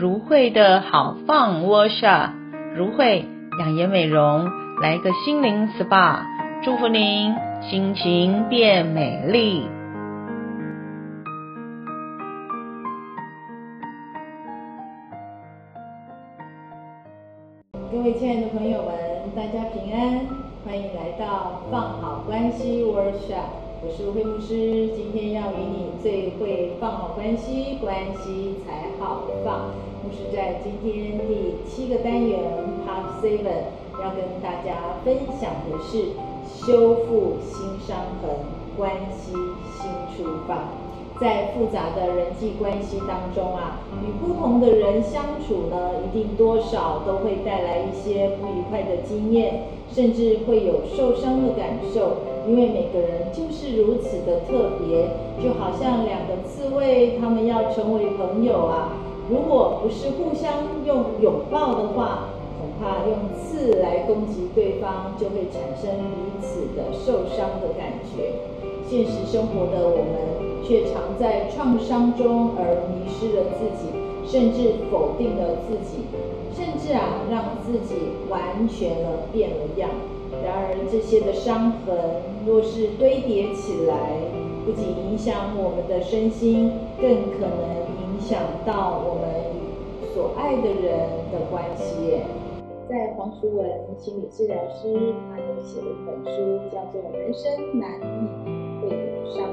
如慧的好 Fun Workshop，如慧养颜美容，来个心灵 SPA，祝福您心情变美丽。各位亲爱的朋友们，大家平安，欢迎来到放好关系 Workshop。我是慧牧师，今天要与你最会放好关系，关系才好放。牧师在今天第七个单元 Part Seven 要跟大家分享的是修复心伤痕，关系新出发。在复杂的人际关系当中啊，与不同的人相处呢，一定多少都会带来一些不愉快的经验，甚至会有受伤的感受。因为每个人就是如此的特别，就好像两个刺猬，他们要成为朋友啊，如果不是互相用拥抱的话，恐怕用刺来攻击对方，就会产生彼此的受伤的感觉。现实生活的我们，却常在创伤中而迷失了自己，甚至否定了自己，甚至啊，让自己完全了变了样。然而，这些的伤痕若是堆叠起来，不仅影响我们的身心，更可能影响到我们与所爱的人的关系。在黄淑文心理治疗师，他有写了一本书，叫做《人生难免会有》。伤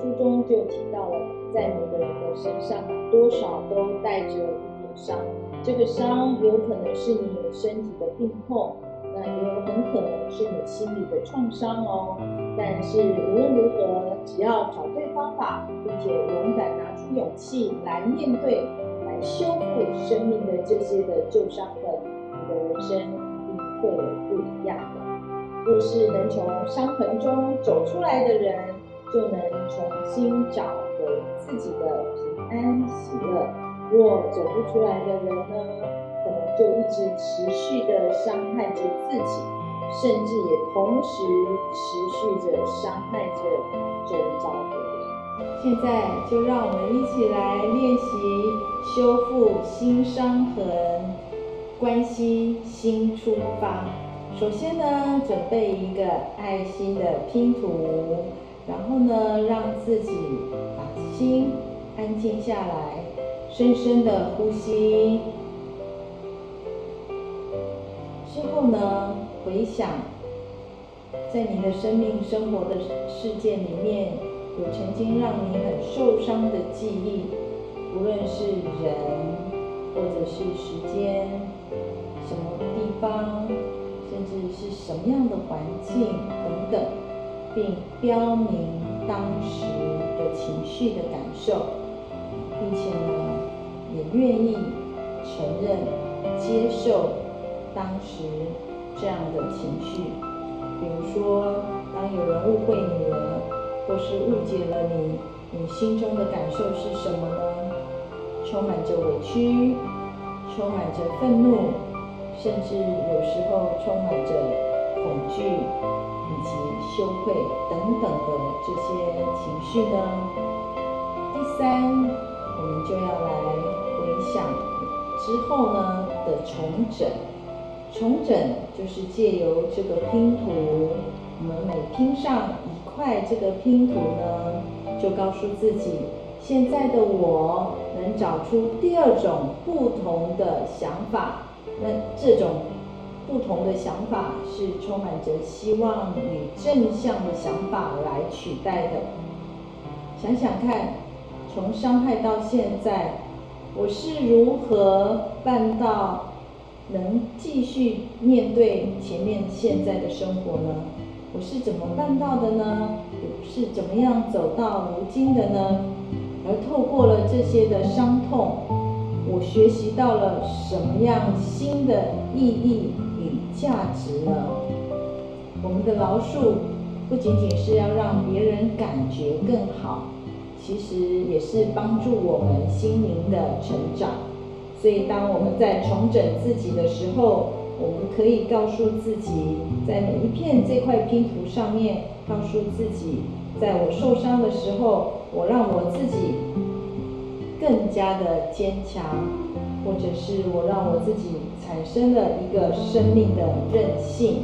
书中就提到了，在每个人的身上，多少都带着一点伤。这个伤有可能是你身体的病痛，那也有很可能是你心理的创伤哦。但是无论如何，只要找对方法，并且勇敢拿出勇气来面对，来修复生命的这些的旧伤痕，的人生一定会有不一样的。若是能从伤痕中走出来的人，就能重新找回自己的平安喜乐。若走不出来的人呢，可能就一直持续的伤害着自己，甚至也同时持续着伤害着周遭的人。现在就让我们一起来练习修复新伤痕，关系新出发。首先呢，准备一个爱心的拼图。然后呢，让自己把心安静下来，深深的呼吸。之后呢，回想在你的生命生活的事件里面，有曾经让你很受伤的记忆，无论是人，或者是时间，什么地方，甚至是什么样的环境等等。并标明当时的情绪的感受，并且呢，也愿意承认、接受当时这样的情绪。比如说，当有人误会你了，或是误解了你，你心中的感受是什么呢？充满着委屈，充满着愤怒，甚至有时候充满着恐惧。以及羞愧等等的这些情绪呢？第三，我们就要来回想之后呢的重整。重整就是借由这个拼图，我们每拼上一块这个拼图呢，就告诉自己，现在的我能找出第二种不同的想法。那这种。不同的想法是充满着希望与正向的想法来取代的。想想看，从伤害到现在，我是如何办到能继续面对前面现在的生活呢？我是怎么办到的呢？我是怎么样走到如今的呢？而透过了这些的伤痛，我学习到了什么样新的意义与？价值呢？我们的饶恕不仅仅是要让别人感觉更好，其实也是帮助我们心灵的成长。所以，当我们在重整自己的时候，我们可以告诉自己，在每一片这块拼图上面，告诉自己，在我受伤的时候，我让我自己更加的坚强，或者是我让我自己产生了一个生命的韧性，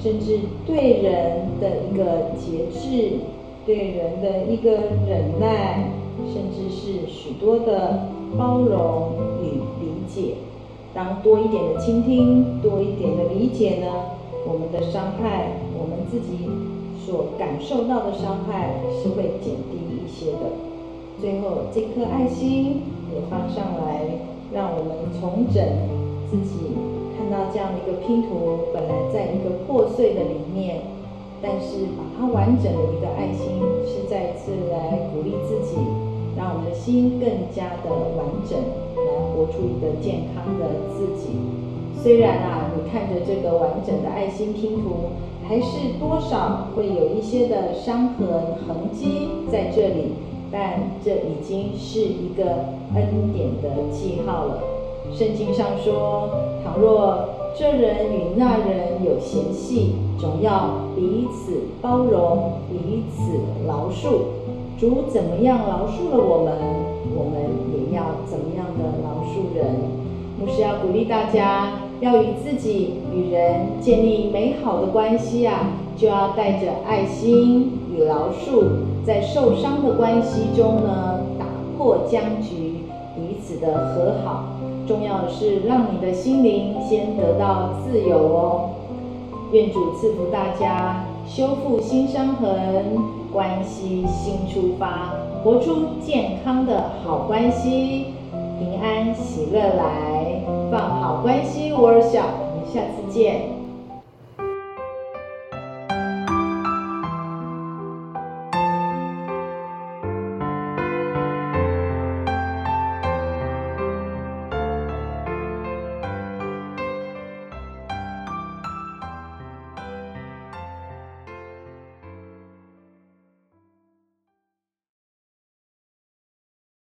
甚至对人的一个节制，对人的一个忍耐，甚至是许多的包容与理解。当多一点的倾听，多一点的理解呢，我们的伤害，我们自己所感受到的伤害是会减低一些的。最后，这颗爱心也放上来，让我们重整自己。看到这样的一个拼图，本来在一个破碎的里面，但是把它完整的一个爱心，是再次来鼓励自己，让我们的心更加的完整，活出一个健康的自己。虽然啊，你看着这个完整的爱心拼图，还是多少会有一些的伤痕痕迹在这里。但这已经是一个恩典的记号了。圣经上说，倘若这人与那人有嫌隙，总要彼此包容，彼此饶恕。主怎么样饶恕了我们，我们也要怎么样的饶恕人。牧师要鼓励大家，要与自己与人建立美好的关系啊，就要带着爱心与饶恕。在受伤的关系中呢，打破僵局，彼此的和好。重要的是让你的心灵先得到自由哦。愿主赐福大家，修复新伤痕，关系新出发，活出健康的好关系，平安喜乐来，放好关系 workshop，我们下次见。